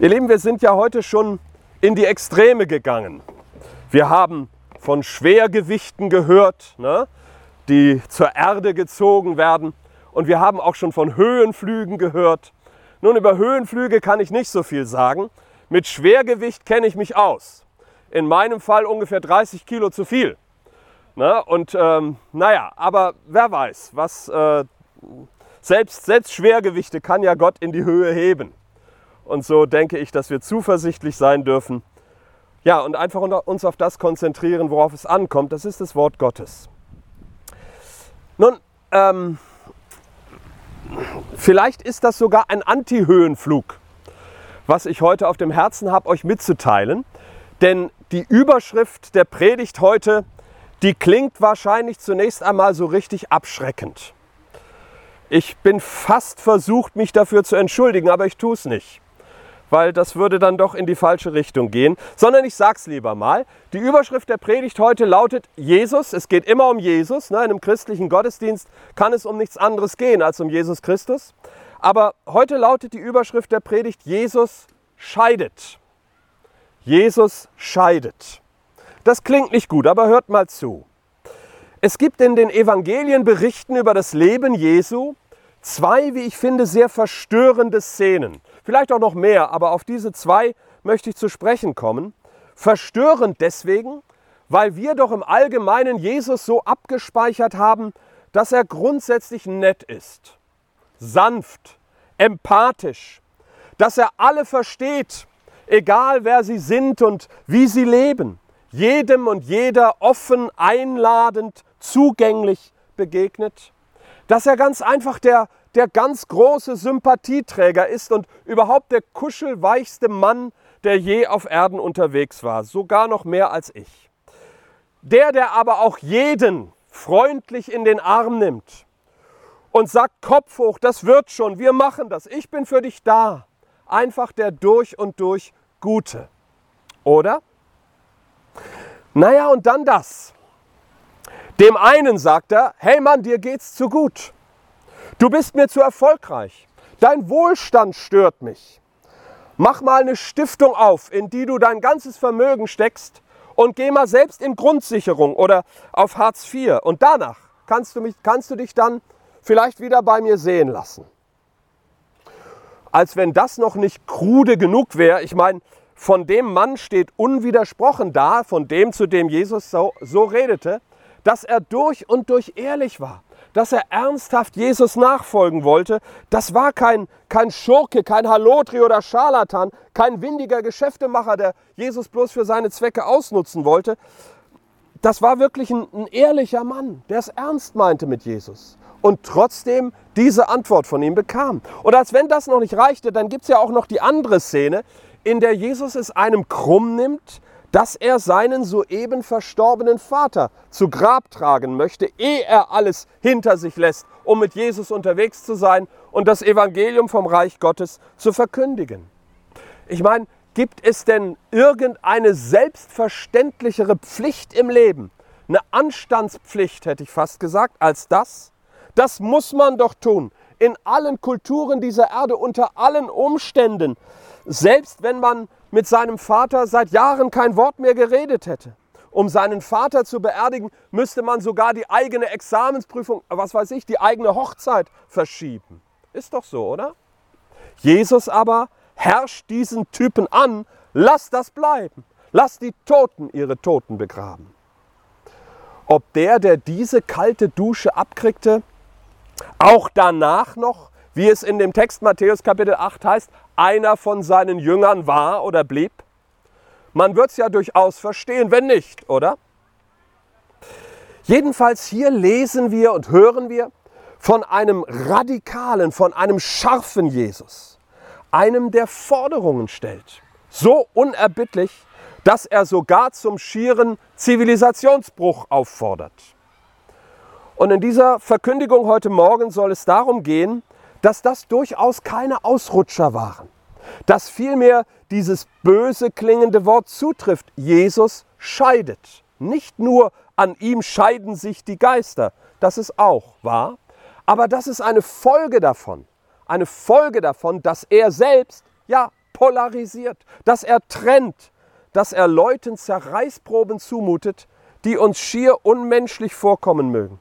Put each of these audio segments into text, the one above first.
Ihr Lieben, wir sind ja heute schon in die Extreme gegangen. Wir haben von Schwergewichten gehört, ne, die zur Erde gezogen werden. Und wir haben auch schon von Höhenflügen gehört. Nun, über Höhenflüge kann ich nicht so viel sagen. Mit Schwergewicht kenne ich mich aus. In meinem Fall ungefähr 30 Kilo zu viel. Ne? Und ähm, naja, aber wer weiß, was äh, selbst, selbst Schwergewichte kann ja Gott in die Höhe heben. Und so denke ich, dass wir zuversichtlich sein dürfen. Ja, und einfach uns auf das konzentrieren, worauf es ankommt. Das ist das Wort Gottes. Nun, ähm, vielleicht ist das sogar ein Anti-Höhenflug, was ich heute auf dem Herzen habe, euch mitzuteilen. Denn die Überschrift der Predigt heute, die klingt wahrscheinlich zunächst einmal so richtig abschreckend. Ich bin fast versucht, mich dafür zu entschuldigen, aber ich tue es nicht weil das würde dann doch in die falsche Richtung gehen, sondern ich sag's lieber mal. Die Überschrift der Predigt heute lautet Jesus. Es geht immer um Jesus. Ne? In einem christlichen Gottesdienst kann es um nichts anderes gehen als um Jesus Christus. Aber heute lautet die Überschrift der Predigt Jesus scheidet. Jesus scheidet. Das klingt nicht gut, aber hört mal zu. Es gibt in den Evangelien Berichten über das Leben Jesu zwei, wie ich finde, sehr verstörende Szenen. Vielleicht auch noch mehr, aber auf diese zwei möchte ich zu sprechen kommen. Verstörend deswegen, weil wir doch im Allgemeinen Jesus so abgespeichert haben, dass er grundsätzlich nett ist, sanft, empathisch, dass er alle versteht, egal wer sie sind und wie sie leben, jedem und jeder offen, einladend, zugänglich begegnet, dass er ganz einfach der der ganz große Sympathieträger ist und überhaupt der kuschelweichste Mann, der je auf Erden unterwegs war, sogar noch mehr als ich. Der, der aber auch jeden freundlich in den Arm nimmt und sagt, Kopf hoch, das wird schon, wir machen das, ich bin für dich da. Einfach der durch und durch Gute. Oder? Naja, und dann das. Dem einen sagt er, hey Mann, dir geht's zu gut. Du bist mir zu erfolgreich. Dein Wohlstand stört mich. Mach mal eine Stiftung auf, in die du dein ganzes Vermögen steckst und geh mal selbst in Grundsicherung oder auf Hartz IV. Und danach kannst du, mich, kannst du dich dann vielleicht wieder bei mir sehen lassen. Als wenn das noch nicht krude genug wäre. Ich meine, von dem Mann steht unwidersprochen da, von dem, zu dem Jesus so, so redete, dass er durch und durch ehrlich war dass er ernsthaft Jesus nachfolgen wollte, das war kein, kein Schurke, kein Halotri oder Scharlatan, kein windiger Geschäftemacher, der Jesus bloß für seine Zwecke ausnutzen wollte. Das war wirklich ein, ein ehrlicher Mann, der es ernst meinte mit Jesus und trotzdem diese Antwort von ihm bekam. Und als wenn das noch nicht reichte, dann gibt es ja auch noch die andere Szene, in der Jesus es einem krumm nimmt, dass er seinen soeben verstorbenen Vater zu Grab tragen möchte, ehe er alles hinter sich lässt, um mit Jesus unterwegs zu sein und das Evangelium vom Reich Gottes zu verkündigen. Ich meine, gibt es denn irgendeine selbstverständlichere Pflicht im Leben, eine Anstandspflicht hätte ich fast gesagt, als das? Das muss man doch tun, in allen Kulturen dieser Erde, unter allen Umständen, selbst wenn man mit seinem Vater seit Jahren kein Wort mehr geredet hätte. Um seinen Vater zu beerdigen, müsste man sogar die eigene Examensprüfung, was weiß ich, die eigene Hochzeit verschieben. Ist doch so, oder? Jesus aber herrscht diesen Typen an, lass das bleiben. Lass die Toten ihre Toten begraben. Ob der, der diese kalte Dusche abkriegte, auch danach noch, wie es in dem Text Matthäus Kapitel 8 heißt, einer von seinen Jüngern war oder blieb? Man wird es ja durchaus verstehen, wenn nicht, oder? Jedenfalls hier lesen wir und hören wir von einem radikalen, von einem scharfen Jesus, einem, der Forderungen stellt, so unerbittlich, dass er sogar zum schieren Zivilisationsbruch auffordert. Und in dieser Verkündigung heute Morgen soll es darum gehen, dass das durchaus keine Ausrutscher waren, dass vielmehr dieses böse klingende Wort zutrifft. Jesus scheidet. Nicht nur an ihm scheiden sich die Geister, das ist auch wahr, aber das ist eine Folge davon, eine Folge davon, dass er selbst, ja, polarisiert, dass er trennt, dass er Leuten Zerreißproben zumutet, die uns schier unmenschlich vorkommen mögen.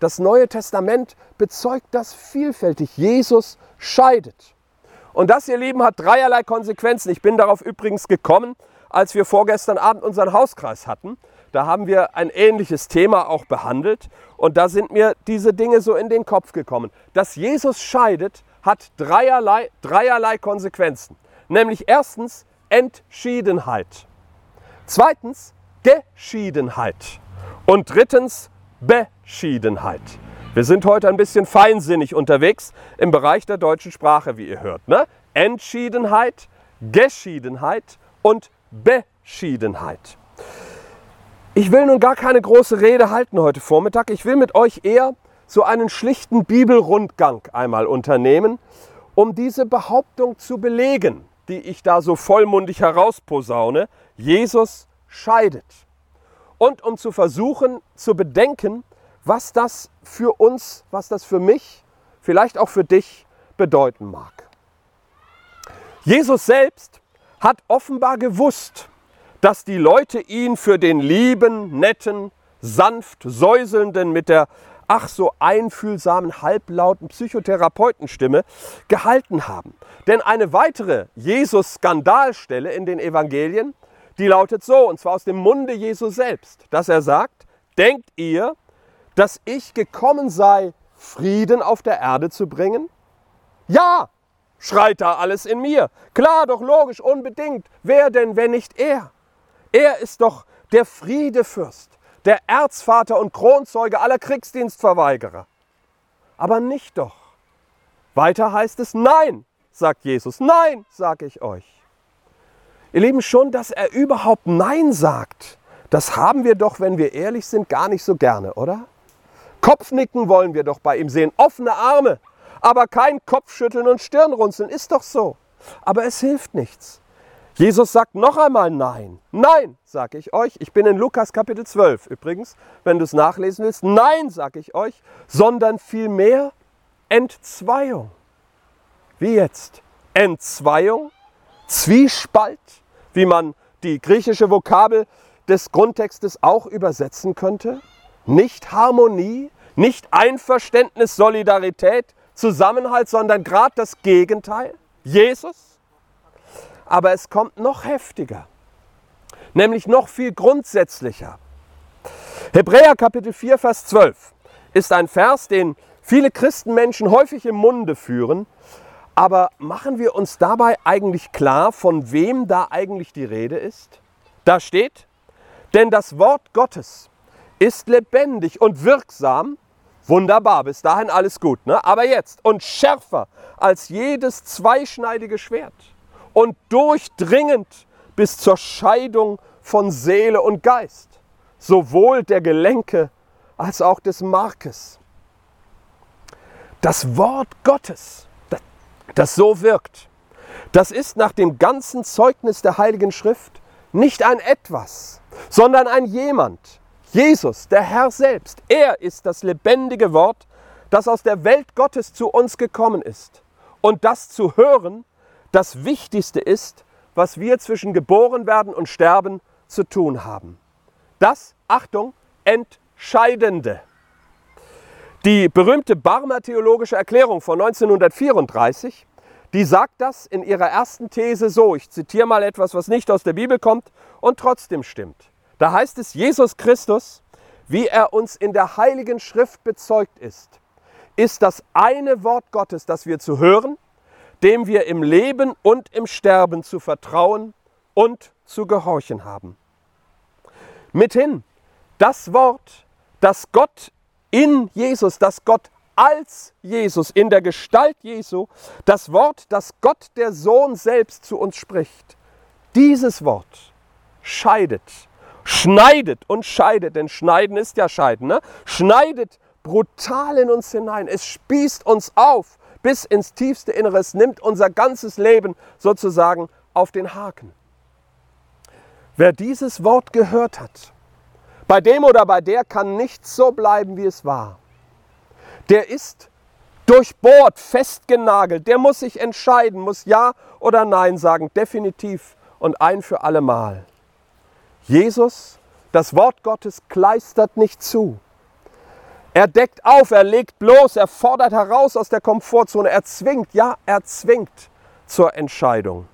Das Neue Testament bezeugt das vielfältig. Jesus scheidet. Und das, ihr Lieben, hat dreierlei Konsequenzen. Ich bin darauf übrigens gekommen, als wir vorgestern Abend unseren Hauskreis hatten. Da haben wir ein ähnliches Thema auch behandelt und da sind mir diese Dinge so in den Kopf gekommen. Dass Jesus scheidet, hat dreierlei, dreierlei Konsequenzen. Nämlich erstens Entschiedenheit. Zweitens Geschiedenheit. Und drittens Beschiedenheit. Wir sind heute ein bisschen feinsinnig unterwegs im Bereich der deutschen Sprache, wie ihr hört. Ne? Entschiedenheit, Geschiedenheit und Beschiedenheit. Ich will nun gar keine große Rede halten heute Vormittag. Ich will mit euch eher so einen schlichten Bibelrundgang einmal unternehmen, um diese Behauptung zu belegen, die ich da so vollmundig herausposaune. Jesus scheidet. Und um zu versuchen zu bedenken, was das für uns, was das für mich, vielleicht auch für dich bedeuten mag. Jesus selbst hat offenbar gewusst, dass die Leute ihn für den lieben, netten, sanft säuselnden, mit der ach so einfühlsamen, halblauten Psychotherapeutenstimme gehalten haben. Denn eine weitere Jesus-Skandalstelle in den Evangelien, die lautet so, und zwar aus dem Munde Jesu selbst, dass er sagt, denkt ihr, dass ich gekommen sei, Frieden auf der Erde zu bringen? Ja, schreit da alles in mir. Klar, doch logisch, unbedingt. Wer denn, wenn nicht er? Er ist doch der Friedefürst, der Erzvater und Kronzeuge aller Kriegsdienstverweigerer. Aber nicht doch. Weiter heißt es, nein, sagt Jesus, nein, sage ich euch. Ihr Lieben, schon, dass er überhaupt Nein sagt, das haben wir doch, wenn wir ehrlich sind, gar nicht so gerne, oder? Kopfnicken wollen wir doch bei ihm sehen, offene Arme, aber kein Kopfschütteln und Stirnrunzeln, ist doch so. Aber es hilft nichts. Jesus sagt noch einmal Nein. Nein, sage ich euch. Ich bin in Lukas Kapitel 12 übrigens, wenn du es nachlesen willst. Nein, sage ich euch, sondern vielmehr Entzweiung. Wie jetzt? Entzweiung, Zwiespalt, wie man die griechische Vokabel des Grundtextes auch übersetzen könnte. Nicht Harmonie, nicht Einverständnis, Solidarität, Zusammenhalt, sondern gerade das Gegenteil. Jesus aber es kommt noch heftiger, nämlich noch viel grundsätzlicher. Hebräer Kapitel 4, Vers 12 ist ein Vers, den viele Christenmenschen häufig im Munde führen, aber machen wir uns dabei eigentlich klar, von wem da eigentlich die Rede ist? Da steht, denn das Wort Gottes ist lebendig und wirksam, wunderbar, bis dahin alles gut, ne? aber jetzt und schärfer als jedes zweischneidige Schwert und durchdringend bis zur Scheidung von Seele und Geist, sowohl der Gelenke als auch des Markes. Das Wort Gottes, das so wirkt, das ist nach dem ganzen Zeugnis der Heiligen Schrift nicht ein etwas, sondern ein jemand, Jesus, der Herr selbst. Er ist das lebendige Wort, das aus der Welt Gottes zu uns gekommen ist. Und das zu hören, das Wichtigste ist, was wir zwischen geboren werden und sterben zu tun haben. Das, Achtung, Entscheidende. Die berühmte Barmer Theologische Erklärung von 1934, die sagt das in ihrer ersten These so, ich zitiere mal etwas, was nicht aus der Bibel kommt und trotzdem stimmt. Da heißt es, Jesus Christus, wie er uns in der Heiligen Schrift bezeugt ist, ist das eine Wort Gottes, das wir zu hören, dem wir im Leben und im Sterben zu vertrauen und zu gehorchen haben. Mithin das Wort, das Gott in Jesus, das Gott als Jesus, in der Gestalt Jesu, das Wort, das Gott der Sohn selbst zu uns spricht. Dieses Wort scheidet, schneidet und scheidet, denn schneiden ist ja scheiden, ne? schneidet brutal in uns hinein. Es spießt uns auf bis ins tiefste Inneres, nimmt unser ganzes Leben sozusagen auf den Haken. Wer dieses Wort gehört hat, bei dem oder bei der kann nichts so bleiben, wie es war. Der ist durchbohrt, festgenagelt. Der muss sich entscheiden, muss Ja oder Nein sagen, definitiv und ein für alle Mal. Jesus, das Wort Gottes kleistert nicht zu. Er deckt auf, er legt bloß, er fordert heraus aus der Komfortzone, er zwingt, ja, er zwingt zur Entscheidung.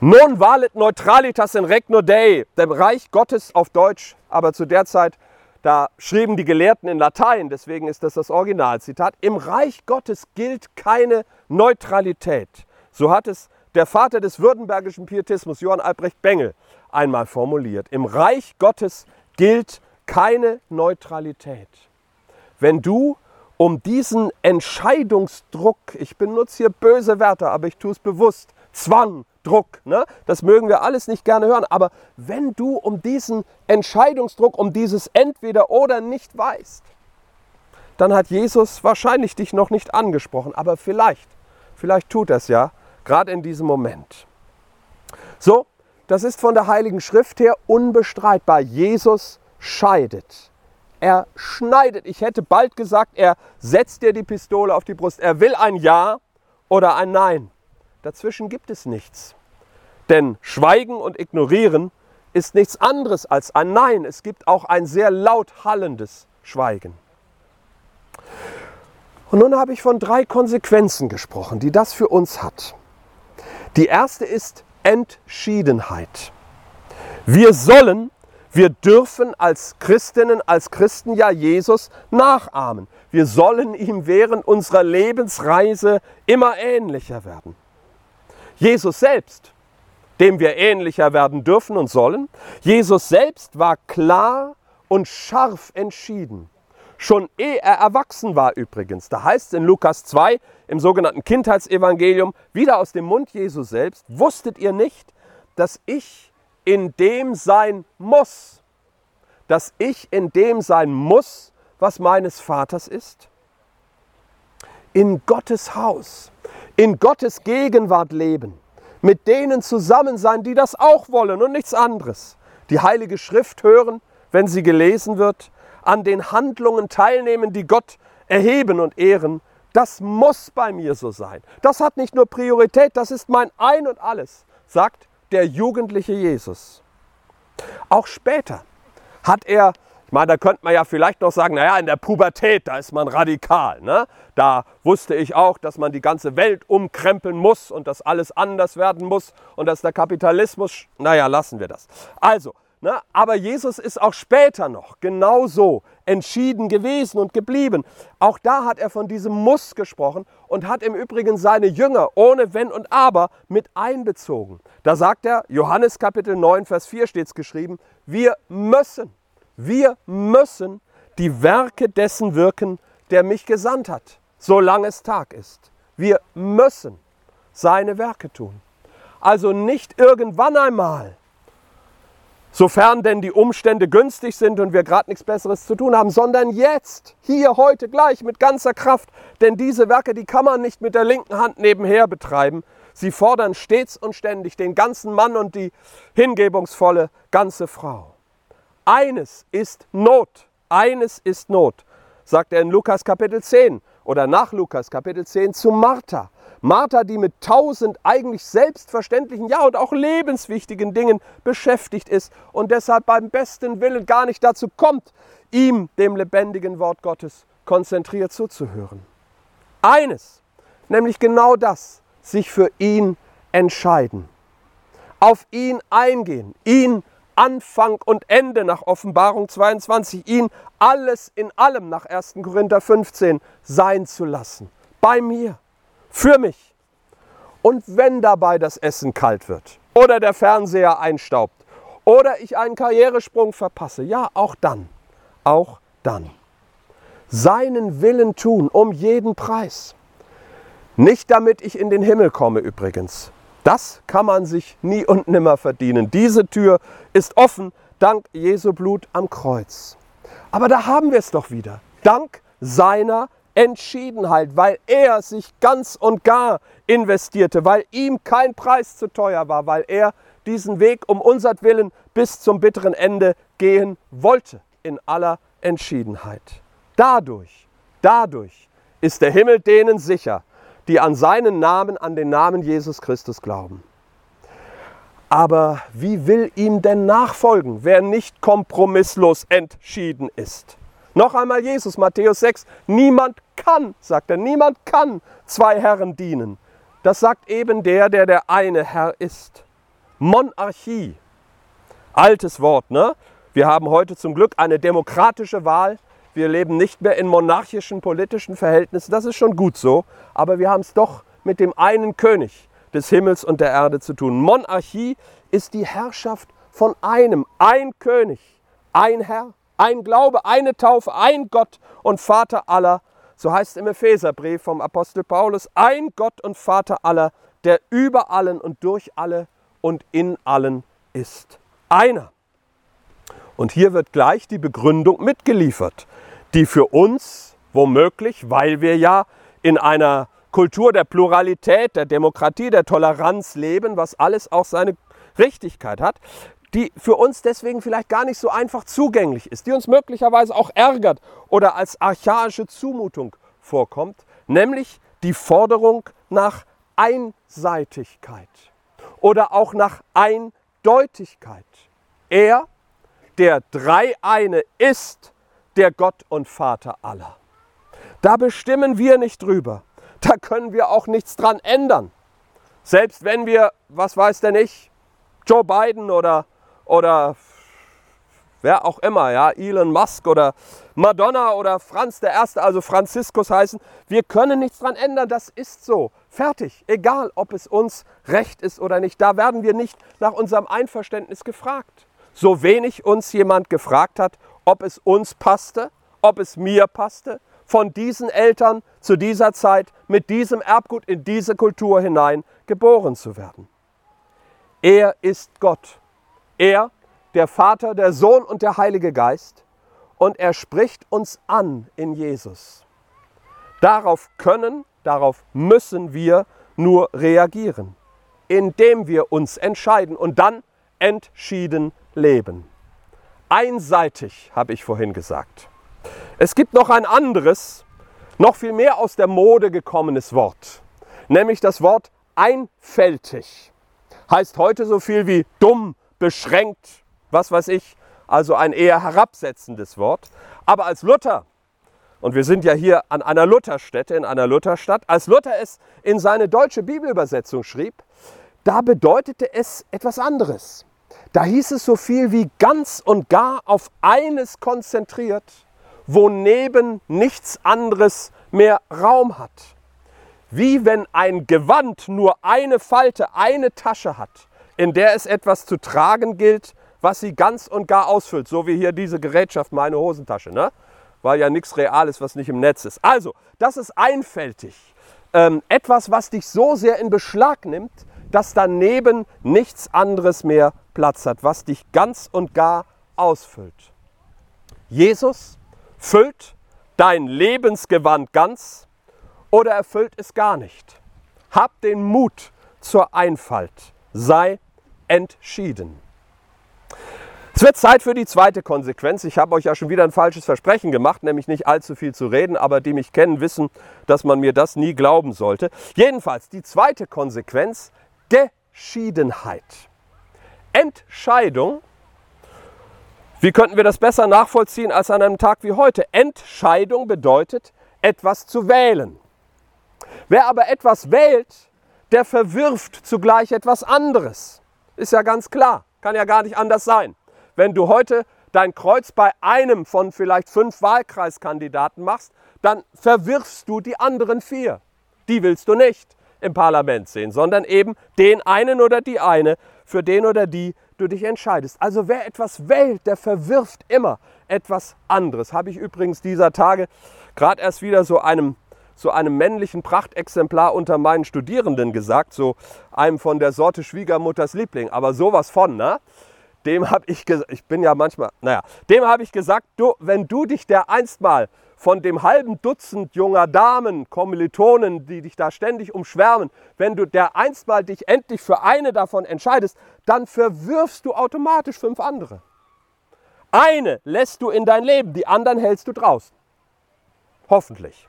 Non valet neutralitas in regno Dei, der Reich Gottes auf Deutsch, aber zu der Zeit, da schrieben die Gelehrten in Latein, deswegen ist das das Originalzitat, im Reich Gottes gilt keine Neutralität. So hat es der Vater des württembergischen Pietismus, Johann Albrecht Bengel, einmal formuliert. Im Reich Gottes gilt keine Neutralität. Wenn du um diesen Entscheidungsdruck, ich benutze hier böse Wörter, aber ich tue es bewusst, Zwang, Druck. Ne? Das mögen wir alles nicht gerne hören. Aber wenn du um diesen Entscheidungsdruck, um dieses Entweder oder nicht weißt, dann hat Jesus wahrscheinlich dich noch nicht angesprochen. Aber vielleicht, vielleicht tut er es ja, gerade in diesem Moment. So, das ist von der Heiligen Schrift her unbestreitbar. Jesus scheidet. Er schneidet. Ich hätte bald gesagt, er setzt dir die Pistole auf die Brust. Er will ein Ja oder ein Nein. Dazwischen gibt es nichts. Denn Schweigen und Ignorieren ist nichts anderes als ein Nein. Es gibt auch ein sehr laut hallendes Schweigen. Und nun habe ich von drei Konsequenzen gesprochen, die das für uns hat. Die erste ist Entschiedenheit. Wir sollen, wir dürfen als Christinnen, als Christen ja Jesus nachahmen. Wir sollen ihm während unserer Lebensreise immer ähnlicher werden. Jesus selbst dem wir ähnlicher werden dürfen und sollen. Jesus selbst war klar und scharf entschieden. Schon ehe er erwachsen war übrigens. Da heißt es in Lukas 2 im sogenannten Kindheitsevangelium, wieder aus dem Mund Jesu selbst, wusstet ihr nicht, dass ich in dem sein muss, dass ich in dem sein muss, was meines Vaters ist? In Gottes Haus, in Gottes Gegenwart leben mit denen zusammen sein, die das auch wollen und nichts anderes. Die Heilige Schrift hören, wenn sie gelesen wird, an den Handlungen teilnehmen, die Gott erheben und ehren. Das muss bei mir so sein. Das hat nicht nur Priorität, das ist mein Ein und alles, sagt der jugendliche Jesus. Auch später hat er ich meine, da könnte man ja vielleicht noch sagen, naja, in der Pubertät, da ist man radikal. Ne? Da wusste ich auch, dass man die ganze Welt umkrempeln muss und dass alles anders werden muss und dass der Kapitalismus, naja, lassen wir das. Also, ne? aber Jesus ist auch später noch genauso entschieden gewesen und geblieben. Auch da hat er von diesem Muss gesprochen und hat im Übrigen seine Jünger ohne Wenn und Aber mit einbezogen. Da sagt er, Johannes Kapitel 9, Vers 4 steht es geschrieben, wir müssen wir müssen die Werke dessen wirken, der mich gesandt hat, solange es Tag ist. Wir müssen seine Werke tun. Also nicht irgendwann einmal, sofern denn die Umstände günstig sind und wir gerade nichts Besseres zu tun haben, sondern jetzt, hier, heute, gleich, mit ganzer Kraft. Denn diese Werke, die kann man nicht mit der linken Hand nebenher betreiben. Sie fordern stets und ständig den ganzen Mann und die hingebungsvolle ganze Frau. Eines ist Not. Eines ist Not, sagt er in Lukas Kapitel 10 oder nach Lukas Kapitel 10 zu Martha. Martha, die mit tausend eigentlich selbstverständlichen, ja und auch lebenswichtigen Dingen beschäftigt ist und deshalb beim besten Willen gar nicht dazu kommt, ihm, dem lebendigen Wort Gottes, konzentriert zuzuhören. Eines, nämlich genau das, sich für ihn entscheiden, auf ihn eingehen, ihn Anfang und Ende nach Offenbarung 22, ihn alles in allem nach 1. Korinther 15 sein zu lassen. Bei mir, für mich. Und wenn dabei das Essen kalt wird oder der Fernseher einstaubt oder ich einen Karrieresprung verpasse, ja, auch dann, auch dann. Seinen Willen tun um jeden Preis. Nicht damit ich in den Himmel komme übrigens, das kann man sich nie und nimmer verdienen. Diese Tür ist offen dank Jesu Blut am Kreuz. Aber da haben wir es doch wieder. Dank seiner Entschiedenheit, weil er sich ganz und gar investierte, weil ihm kein Preis zu teuer war, weil er diesen Weg um unsertwillen bis zum bitteren Ende gehen wollte in aller Entschiedenheit. Dadurch, dadurch ist der Himmel denen sicher, die an seinen Namen, an den Namen Jesus Christus glauben. Aber wie will ihm denn nachfolgen, wer nicht kompromisslos entschieden ist? Noch einmal Jesus, Matthäus 6, niemand kann, sagt er, niemand kann zwei Herren dienen. Das sagt eben der, der der eine Herr ist. Monarchie, altes Wort, ne? Wir haben heute zum Glück eine demokratische Wahl. Wir leben nicht mehr in monarchischen politischen Verhältnissen. Das ist schon gut so. Aber wir haben es doch mit dem einen König des Himmels und der Erde zu tun. Monarchie ist die Herrschaft von einem, ein König, ein Herr, ein Glaube, eine Taufe, ein Gott und Vater aller. So heißt es im Epheserbrief vom Apostel Paulus, ein Gott und Vater aller, der über allen und durch alle und in allen ist. Einer. Und hier wird gleich die Begründung mitgeliefert, die für uns womöglich, weil wir ja in einer Kultur der Pluralität, der Demokratie, der Toleranz leben, was alles auch seine Richtigkeit hat, die für uns deswegen vielleicht gar nicht so einfach zugänglich ist, die uns möglicherweise auch ärgert oder als archaische Zumutung vorkommt, nämlich die Forderung nach Einseitigkeit oder auch nach Eindeutigkeit. Er der Dreieine ist der Gott und Vater aller. Da bestimmen wir nicht drüber. Da können wir auch nichts dran ändern. Selbst wenn wir, was weiß der nicht, Joe Biden oder, oder wer auch immer, ja, Elon Musk oder Madonna oder Franz der Erste, also Franziskus heißen, wir können nichts dran ändern, das ist so. Fertig, egal ob es uns recht ist oder nicht, da werden wir nicht nach unserem Einverständnis gefragt so wenig uns jemand gefragt hat, ob es uns passte, ob es mir passte, von diesen Eltern zu dieser Zeit mit diesem Erbgut in diese Kultur hinein geboren zu werden. Er ist Gott. Er, der Vater, der Sohn und der Heilige Geist. Und er spricht uns an in Jesus. Darauf können, darauf müssen wir nur reagieren, indem wir uns entscheiden und dann entschieden leben. Einseitig, habe ich vorhin gesagt. Es gibt noch ein anderes, noch viel mehr aus der Mode gekommenes Wort, nämlich das Wort einfältig. Heißt heute so viel wie dumm, beschränkt, was weiß ich, also ein eher herabsetzendes Wort. Aber als Luther, und wir sind ja hier an einer Lutherstätte, in einer Lutherstadt, als Luther es in seine deutsche Bibelübersetzung schrieb, da bedeutete es etwas anderes. Da hieß es so viel wie ganz und gar auf eines konzentriert, wo neben nichts anderes mehr Raum hat. Wie wenn ein Gewand nur eine Falte, eine Tasche hat, in der es etwas zu tragen gilt, was sie ganz und gar ausfüllt. So wie hier diese Gerätschaft, meine Hosentasche, ne? weil ja nichts real ist, was nicht im Netz ist. Also, das ist einfältig. Ähm, etwas, was dich so sehr in Beschlag nimmt, dass daneben nichts anderes mehr Platz hat, was dich ganz und gar ausfüllt. Jesus füllt dein Lebensgewand ganz oder erfüllt es gar nicht. Hab den Mut zur Einfalt. Sei entschieden. Es wird Zeit für die zweite Konsequenz. Ich habe euch ja schon wieder ein falsches Versprechen gemacht, nämlich nicht allzu viel zu reden, aber die mich kennen, wissen, dass man mir das nie glauben sollte. Jedenfalls die zweite Konsequenz, Geschiedenheit. Entscheidung, wie könnten wir das besser nachvollziehen als an einem Tag wie heute? Entscheidung bedeutet, etwas zu wählen. Wer aber etwas wählt, der verwirft zugleich etwas anderes. Ist ja ganz klar, kann ja gar nicht anders sein. Wenn du heute dein Kreuz bei einem von vielleicht fünf Wahlkreiskandidaten machst, dann verwirfst du die anderen vier. Die willst du nicht im Parlament sehen, sondern eben den einen oder die eine, für den oder die du dich entscheidest. Also wer etwas wählt, der verwirft immer etwas anderes. Habe ich übrigens dieser Tage gerade erst wieder so einem so einem männlichen Prachtexemplar unter meinen Studierenden gesagt, so einem von der Sorte Schwiegermutters Liebling, aber sowas von, ne? Dem habe ich gesagt, ich bin ja manchmal, naja, dem habe ich gesagt, du, wenn du dich der einst mal von dem halben Dutzend junger Damen, Kommilitonen, die dich da ständig umschwärmen, wenn du der einstmal dich endlich für eine davon entscheidest, dann verwirfst du automatisch fünf andere. Eine lässt du in dein Leben, die anderen hältst du draußen. Hoffentlich.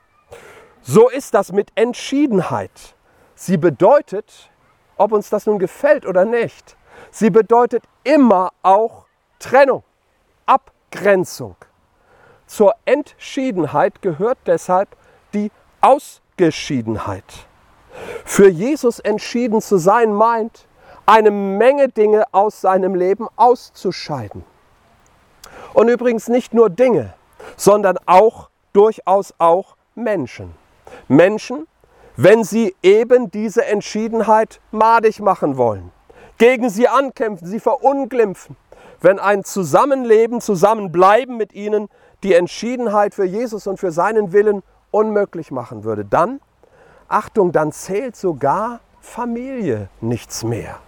So ist das mit Entschiedenheit. Sie bedeutet, ob uns das nun gefällt oder nicht, sie bedeutet immer auch Trennung, Abgrenzung. Zur Entschiedenheit gehört deshalb die Ausgeschiedenheit. Für Jesus entschieden zu sein meint, eine Menge Dinge aus seinem Leben auszuscheiden. Und übrigens nicht nur Dinge, sondern auch durchaus auch Menschen. Menschen, wenn sie eben diese Entschiedenheit madig machen wollen, gegen sie ankämpfen, sie verunglimpfen, wenn ein Zusammenleben, Zusammenbleiben mit ihnen die Entschiedenheit für Jesus und für seinen Willen unmöglich machen würde, dann, Achtung, dann zählt sogar Familie nichts mehr.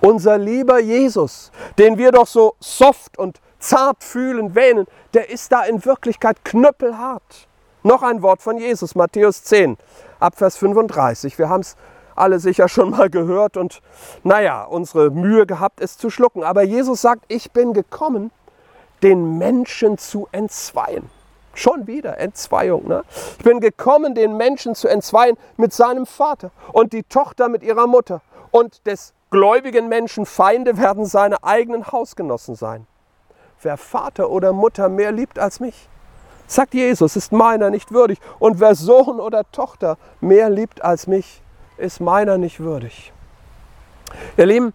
Unser lieber Jesus, den wir doch so soft und zart fühlen, wähnen, der ist da in Wirklichkeit knüppelhart. Noch ein Wort von Jesus, Matthäus 10, Abvers 35. Wir haben es alle sicher schon mal gehört und naja, unsere Mühe gehabt, es zu schlucken. Aber Jesus sagt, ich bin gekommen, den Menschen zu entzweien. Schon wieder Entzweiung. Ne? Ich bin gekommen, den Menschen zu entzweien mit seinem Vater und die Tochter mit ihrer Mutter. Und des gläubigen Menschen Feinde werden seine eigenen Hausgenossen sein. Wer Vater oder Mutter mehr liebt als mich, sagt Jesus, ist meiner nicht würdig. Und wer Sohn oder Tochter mehr liebt als mich, ist meiner nicht würdig. Ihr Lieben,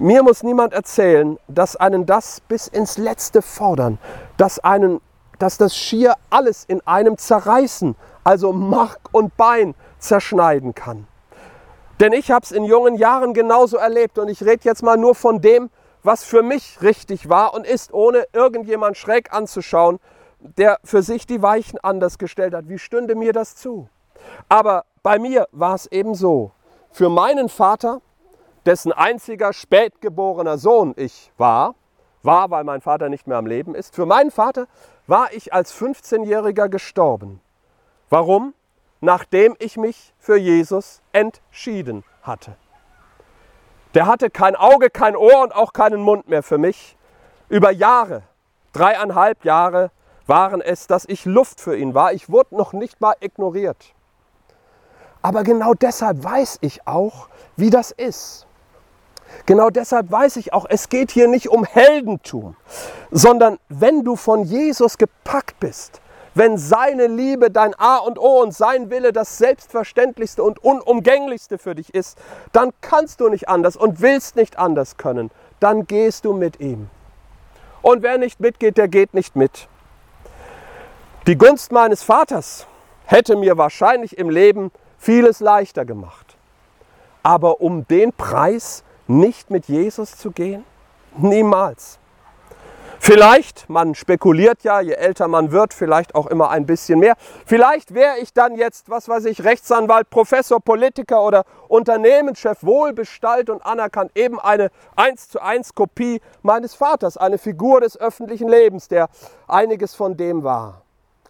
mir muss niemand erzählen, dass einen das bis ins Letzte fordern, dass, einen, dass das schier alles in einem zerreißen, also Mark und Bein zerschneiden kann. Denn ich habe es in jungen Jahren genauso erlebt und ich rede jetzt mal nur von dem, was für mich richtig war und ist, ohne irgendjemand schräg anzuschauen, der für sich die Weichen anders gestellt hat. Wie stünde mir das zu? Aber bei mir war es eben so. Für meinen Vater, dessen einziger spätgeborener Sohn ich war, war, weil mein Vater nicht mehr am Leben ist, für meinen Vater war ich als 15-Jähriger gestorben. Warum? Nachdem ich mich für Jesus entschieden hatte. Der hatte kein Auge, kein Ohr und auch keinen Mund mehr für mich. Über Jahre, dreieinhalb Jahre waren es, dass ich Luft für ihn war. Ich wurde noch nicht mal ignoriert. Aber genau deshalb weiß ich auch, wie das ist. Genau deshalb weiß ich auch, es geht hier nicht um Heldentum, sondern wenn du von Jesus gepackt bist, wenn seine Liebe dein A und O und sein Wille das Selbstverständlichste und Unumgänglichste für dich ist, dann kannst du nicht anders und willst nicht anders können. Dann gehst du mit ihm. Und wer nicht mitgeht, der geht nicht mit. Die Gunst meines Vaters hätte mir wahrscheinlich im Leben vieles leichter gemacht. Aber um den Preis nicht mit Jesus zu gehen? Niemals. Vielleicht, man spekuliert ja, je älter man wird, vielleicht auch immer ein bisschen mehr. Vielleicht wäre ich dann jetzt, was weiß ich, Rechtsanwalt, Professor, Politiker oder Unternehmenschef, wohlbestallt und anerkannt. Eben eine 1 zu 1 Kopie meines Vaters, eine Figur des öffentlichen Lebens, der einiges von dem war.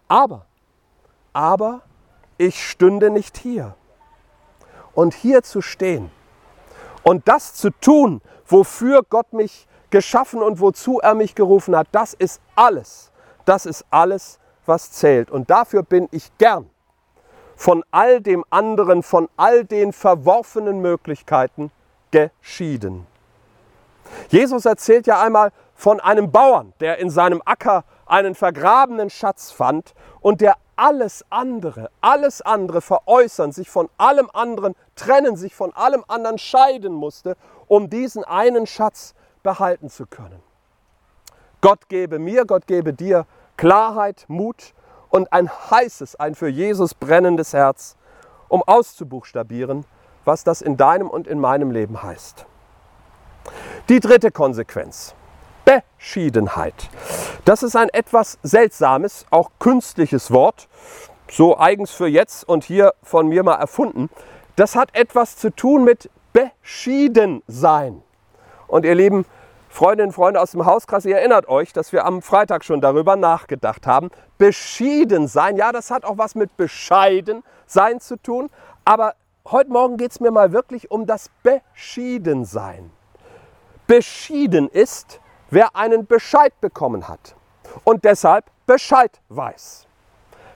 Aber, aber ich stünde nicht hier. Und hier zu stehen und das zu tun, wofür Gott mich geschaffen und wozu er mich gerufen hat, das ist alles. Das ist alles, was zählt. Und dafür bin ich gern von all dem anderen, von all den verworfenen Möglichkeiten geschieden. Jesus erzählt ja einmal von einem Bauern, der in seinem Acker einen vergrabenen Schatz fand und der alles andere, alles andere veräußern, sich von allem anderen trennen, sich von allem anderen scheiden musste, um diesen einen Schatz behalten zu können. Gott gebe mir, Gott gebe dir Klarheit, Mut und ein heißes, ein für Jesus brennendes Herz, um auszubuchstabieren, was das in deinem und in meinem Leben heißt. Die dritte Konsequenz. Beschiedenheit. Das ist ein etwas seltsames, auch künstliches Wort, so eigens für jetzt und hier von mir mal erfunden. Das hat etwas zu tun mit beschieden sein. Und ihr lieben Freundinnen und Freunde aus dem Hauskreis, ihr erinnert euch, dass wir am Freitag schon darüber nachgedacht haben. Beschieden sein, ja, das hat auch was mit bescheiden sein zu tun. Aber heute Morgen geht es mir mal wirklich um das Beschieden sein. Beschieden ist, wer einen Bescheid bekommen hat und deshalb Bescheid weiß.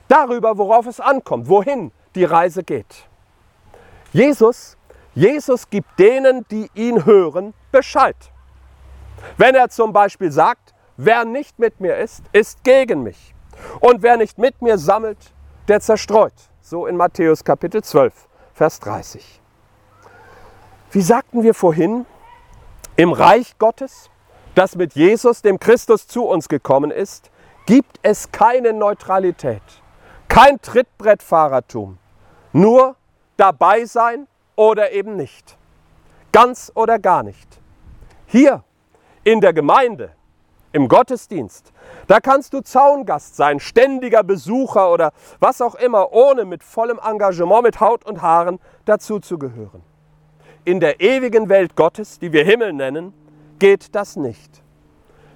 Darüber, worauf es ankommt, wohin die Reise geht. Jesus, Jesus gibt denen, die ihn hören, Bescheid. Wenn er zum Beispiel sagt, wer nicht mit mir ist, ist gegen mich. Und wer nicht mit mir sammelt, der zerstreut. So in Matthäus Kapitel 12, Vers 30. Wie sagten wir vorhin, im Reich Gottes, das mit Jesus, dem Christus, zu uns gekommen ist, gibt es keine Neutralität, kein Trittbrettfahrertum, nur dabei sein oder eben nicht, ganz oder gar nicht. Hier in der Gemeinde, im Gottesdienst, da kannst du Zaungast sein, ständiger Besucher oder was auch immer, ohne mit vollem Engagement, mit Haut und Haaren dazuzugehören in der ewigen Welt Gottes, die wir Himmel nennen, geht das nicht.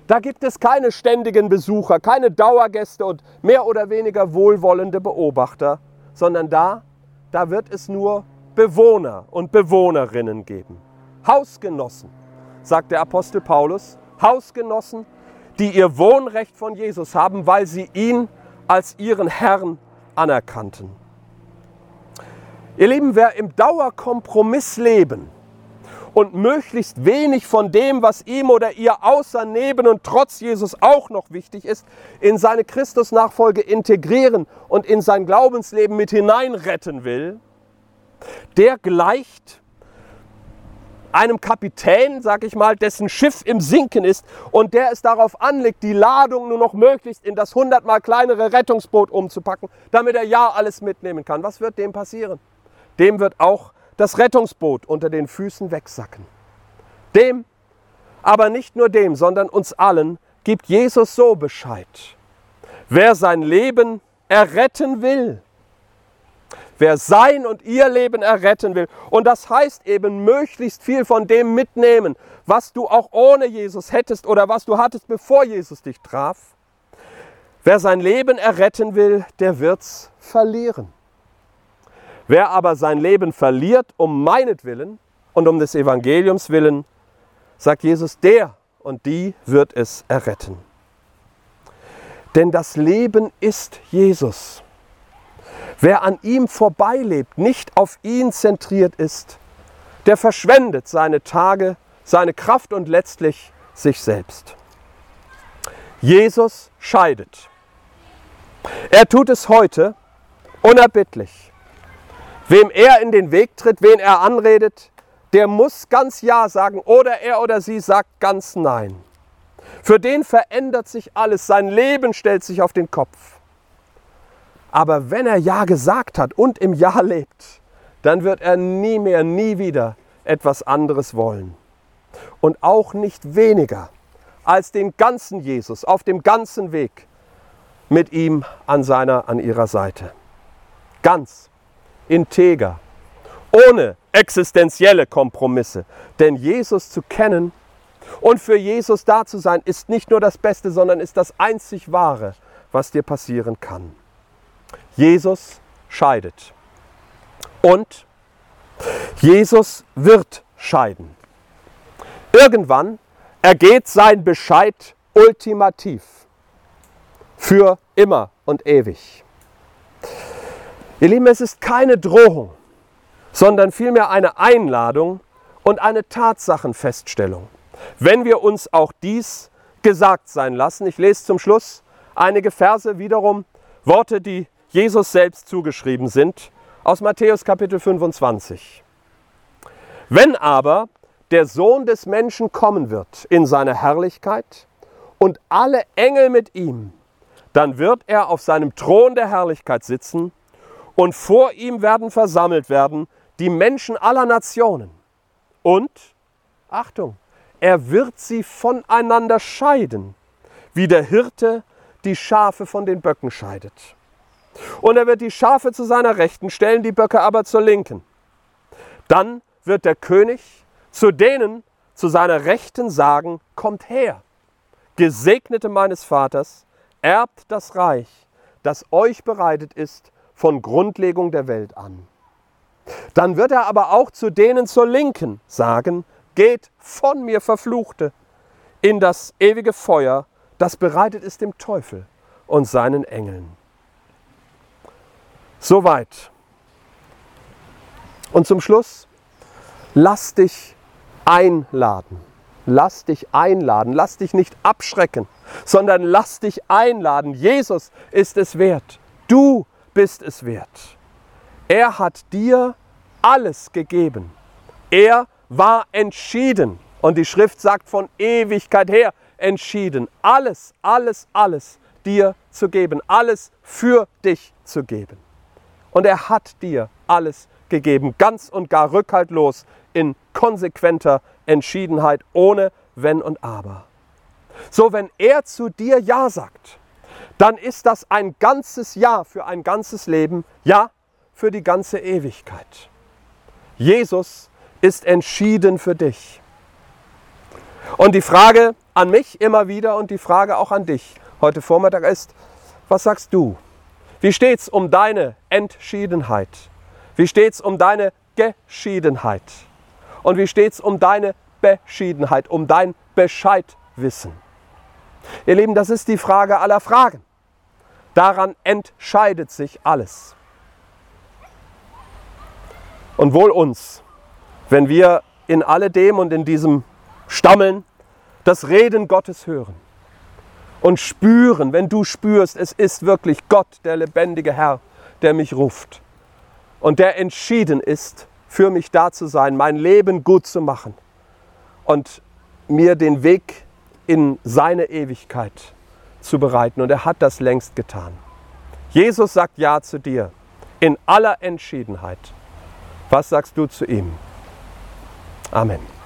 Da gibt es keine ständigen Besucher, keine Dauergäste und mehr oder weniger wohlwollende Beobachter, sondern da, da wird es nur Bewohner und Bewohnerinnen geben. Hausgenossen, sagt der Apostel Paulus, Hausgenossen, die ihr Wohnrecht von Jesus haben, weil sie ihn als ihren Herrn anerkannten. Ihr Lieben, wer im Dauerkompromiss leben und möglichst wenig von dem, was ihm oder ihr außer neben und trotz Jesus auch noch wichtig ist, in seine Christusnachfolge integrieren und in sein Glaubensleben mit hineinretten will, der gleicht einem Kapitän, sag ich mal, dessen Schiff im Sinken ist und der es darauf anlegt, die Ladung nur noch möglichst in das hundertmal kleinere Rettungsboot umzupacken, damit er ja alles mitnehmen kann. Was wird dem passieren? dem wird auch das Rettungsboot unter den Füßen wegsacken. Dem, aber nicht nur dem, sondern uns allen gibt Jesus so Bescheid. Wer sein Leben erretten will, wer sein und ihr Leben erretten will, und das heißt eben möglichst viel von dem mitnehmen, was du auch ohne Jesus hättest oder was du hattest, bevor Jesus dich traf, wer sein Leben erretten will, der wird's verlieren. Wer aber sein Leben verliert um meinetwillen und um des Evangeliums willen, sagt Jesus, der und die wird es erretten. Denn das Leben ist Jesus. Wer an ihm vorbeilebt, nicht auf ihn zentriert ist, der verschwendet seine Tage, seine Kraft und letztlich sich selbst. Jesus scheidet. Er tut es heute unerbittlich. Wem er in den Weg tritt, wen er anredet, der muss ganz Ja sagen oder er oder sie sagt ganz Nein. Für den verändert sich alles, sein Leben stellt sich auf den Kopf. Aber wenn er Ja gesagt hat und im Ja lebt, dann wird er nie mehr, nie wieder etwas anderes wollen. Und auch nicht weniger als den ganzen Jesus auf dem ganzen Weg mit ihm an seiner, an ihrer Seite. Ganz integer, ohne existenzielle Kompromisse. Denn Jesus zu kennen und für Jesus da zu sein, ist nicht nur das Beste, sondern ist das einzig Wahre, was dir passieren kann. Jesus scheidet. Und Jesus wird scheiden. Irgendwann ergeht sein Bescheid ultimativ. Für immer und ewig. Ihr Lieben, es ist keine Drohung, sondern vielmehr eine Einladung und eine Tatsachenfeststellung. Wenn wir uns auch dies gesagt sein lassen, ich lese zum Schluss einige Verse wiederum, Worte, die Jesus selbst zugeschrieben sind, aus Matthäus Kapitel 25. Wenn aber der Sohn des Menschen kommen wird in seiner Herrlichkeit und alle Engel mit ihm, dann wird er auf seinem Thron der Herrlichkeit sitzen und vor ihm werden versammelt werden die Menschen aller Nationen. Und, Achtung, er wird sie voneinander scheiden, wie der Hirte die Schafe von den Böcken scheidet. Und er wird die Schafe zu seiner Rechten stellen, die Böcke aber zur Linken. Dann wird der König zu denen zu seiner Rechten sagen, kommt her, Gesegnete meines Vaters, erbt das Reich, das euch bereitet ist von Grundlegung der Welt an. Dann wird er aber auch zu denen zur Linken sagen, geht von mir Verfluchte in das ewige Feuer, das bereitet ist dem Teufel und seinen Engeln. Soweit Und zum Schluss, lass dich einladen. Lass dich einladen. Lass dich nicht abschrecken, sondern lass dich einladen. Jesus ist es wert. Du bist es wert. Er hat dir alles gegeben. Er war entschieden. Und die Schrift sagt von Ewigkeit her entschieden. Alles, alles, alles dir zu geben. Alles für dich zu geben. Und er hat dir alles gegeben, ganz und gar rückhaltlos, in konsequenter Entschiedenheit, ohne Wenn und Aber. So, wenn er zu dir Ja sagt, dann ist das ein ganzes Ja für ein ganzes Leben, Ja für die ganze Ewigkeit. Jesus ist entschieden für dich. Und die Frage an mich immer wieder und die Frage auch an dich heute Vormittag ist, was sagst du? Wie steht es um deine Entschiedenheit? Wie steht es um deine Geschiedenheit? Und wie steht es um deine Beschiedenheit, um dein Bescheidwissen? Ihr Lieben, das ist die Frage aller Fragen. Daran entscheidet sich alles. Und wohl uns, wenn wir in alledem und in diesem Stammeln das Reden Gottes hören und spüren, wenn du spürst, es ist wirklich Gott, der lebendige Herr, der mich ruft und der entschieden ist, für mich da zu sein, mein Leben gut zu machen und mir den Weg in seine Ewigkeit zu bereiten. Und er hat das längst getan. Jesus sagt Ja zu dir in aller Entschiedenheit. Was sagst du zu ihm? Amen.